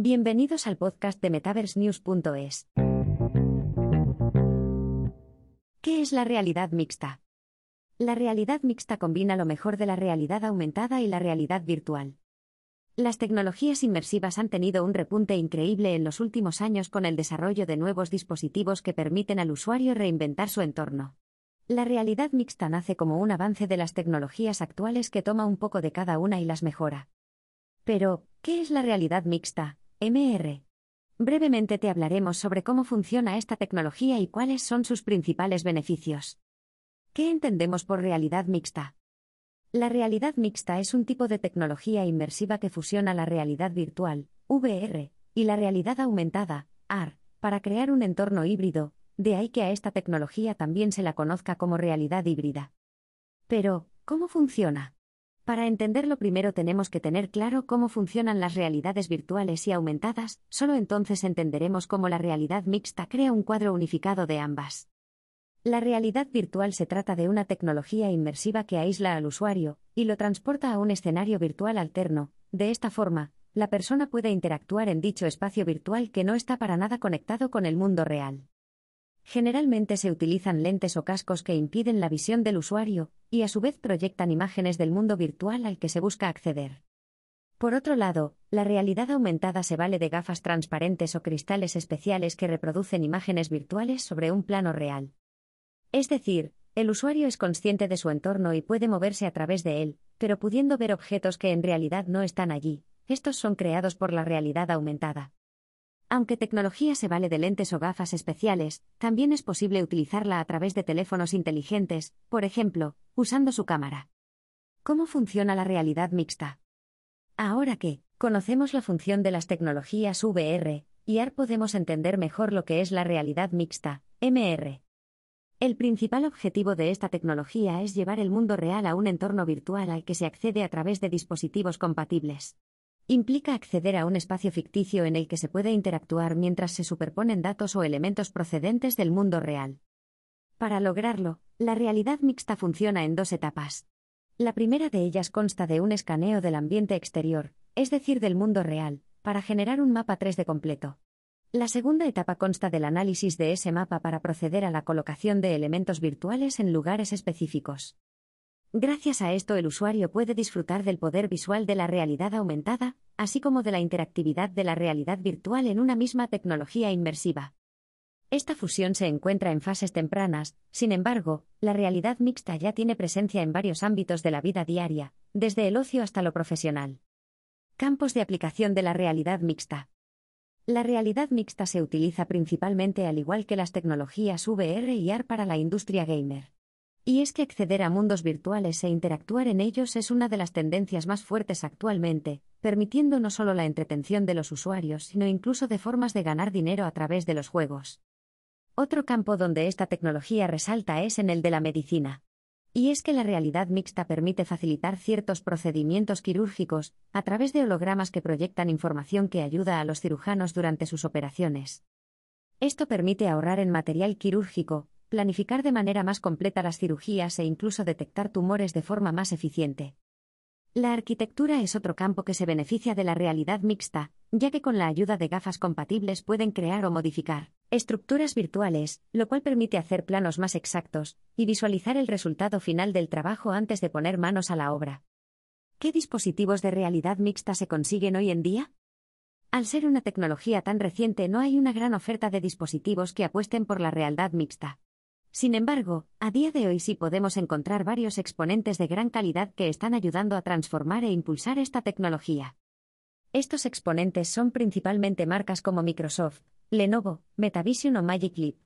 Bienvenidos al podcast de MetaverseNews.es. ¿Qué es la realidad mixta? La realidad mixta combina lo mejor de la realidad aumentada y la realidad virtual. Las tecnologías inmersivas han tenido un repunte increíble en los últimos años con el desarrollo de nuevos dispositivos que permiten al usuario reinventar su entorno. La realidad mixta nace como un avance de las tecnologías actuales que toma un poco de cada una y las mejora. Pero, ¿qué es la realidad mixta? MR. Brevemente te hablaremos sobre cómo funciona esta tecnología y cuáles son sus principales beneficios. ¿Qué entendemos por realidad mixta? La realidad mixta es un tipo de tecnología inmersiva que fusiona la realidad virtual, VR, y la realidad aumentada, AR, para crear un entorno híbrido, de ahí que a esta tecnología también se la conozca como realidad híbrida. Pero, ¿cómo funciona? Para entenderlo primero tenemos que tener claro cómo funcionan las realidades virtuales y aumentadas, solo entonces entenderemos cómo la realidad mixta crea un cuadro unificado de ambas. La realidad virtual se trata de una tecnología inmersiva que aísla al usuario y lo transporta a un escenario virtual alterno. De esta forma, la persona puede interactuar en dicho espacio virtual que no está para nada conectado con el mundo real. Generalmente se utilizan lentes o cascos que impiden la visión del usuario, y a su vez proyectan imágenes del mundo virtual al que se busca acceder. Por otro lado, la realidad aumentada se vale de gafas transparentes o cristales especiales que reproducen imágenes virtuales sobre un plano real. Es decir, el usuario es consciente de su entorno y puede moverse a través de él, pero pudiendo ver objetos que en realidad no están allí. Estos son creados por la realidad aumentada. Aunque tecnología se vale de lentes o gafas especiales, también es posible utilizarla a través de teléfonos inteligentes, por ejemplo, usando su cámara. ¿Cómo funciona la realidad mixta? Ahora que conocemos la función de las tecnologías VR y AR podemos entender mejor lo que es la realidad mixta, MR. El principal objetivo de esta tecnología es llevar el mundo real a un entorno virtual al que se accede a través de dispositivos compatibles. Implica acceder a un espacio ficticio en el que se puede interactuar mientras se superponen datos o elementos procedentes del mundo real. Para lograrlo, la realidad mixta funciona en dos etapas. La primera de ellas consta de un escaneo del ambiente exterior, es decir, del mundo real, para generar un mapa 3D completo. La segunda etapa consta del análisis de ese mapa para proceder a la colocación de elementos virtuales en lugares específicos. Gracias a esto el usuario puede disfrutar del poder visual de la realidad aumentada, así como de la interactividad de la realidad virtual en una misma tecnología inmersiva. Esta fusión se encuentra en fases tempranas, sin embargo, la realidad mixta ya tiene presencia en varios ámbitos de la vida diaria, desde el ocio hasta lo profesional. Campos de aplicación de la realidad mixta. La realidad mixta se utiliza principalmente al igual que las tecnologías VR y AR para la industria gamer. Y es que acceder a mundos virtuales e interactuar en ellos es una de las tendencias más fuertes actualmente, permitiendo no solo la entretención de los usuarios, sino incluso de formas de ganar dinero a través de los juegos. Otro campo donde esta tecnología resalta es en el de la medicina. Y es que la realidad mixta permite facilitar ciertos procedimientos quirúrgicos, a través de hologramas que proyectan información que ayuda a los cirujanos durante sus operaciones. Esto permite ahorrar en material quirúrgico, planificar de manera más completa las cirugías e incluso detectar tumores de forma más eficiente. La arquitectura es otro campo que se beneficia de la realidad mixta, ya que con la ayuda de gafas compatibles pueden crear o modificar estructuras virtuales, lo cual permite hacer planos más exactos y visualizar el resultado final del trabajo antes de poner manos a la obra. ¿Qué dispositivos de realidad mixta se consiguen hoy en día? Al ser una tecnología tan reciente no hay una gran oferta de dispositivos que apuesten por la realidad mixta. Sin embargo, a día de hoy sí podemos encontrar varios exponentes de gran calidad que están ayudando a transformar e impulsar esta tecnología. Estos exponentes son principalmente marcas como Microsoft, Lenovo, Metavision o Magic Leap.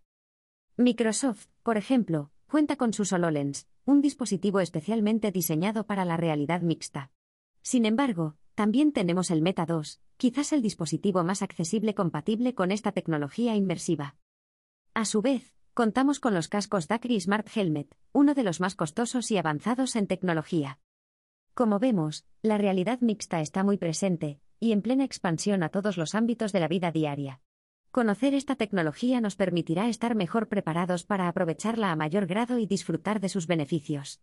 Microsoft, por ejemplo, cuenta con su HoloLens, un dispositivo especialmente diseñado para la realidad mixta. Sin embargo, también tenemos el Meta 2, quizás el dispositivo más accesible compatible con esta tecnología inmersiva. A su vez, Contamos con los cascos Dacry Smart Helmet, uno de los más costosos y avanzados en tecnología. Como vemos, la realidad mixta está muy presente, y en plena expansión a todos los ámbitos de la vida diaria. Conocer esta tecnología nos permitirá estar mejor preparados para aprovecharla a mayor grado y disfrutar de sus beneficios.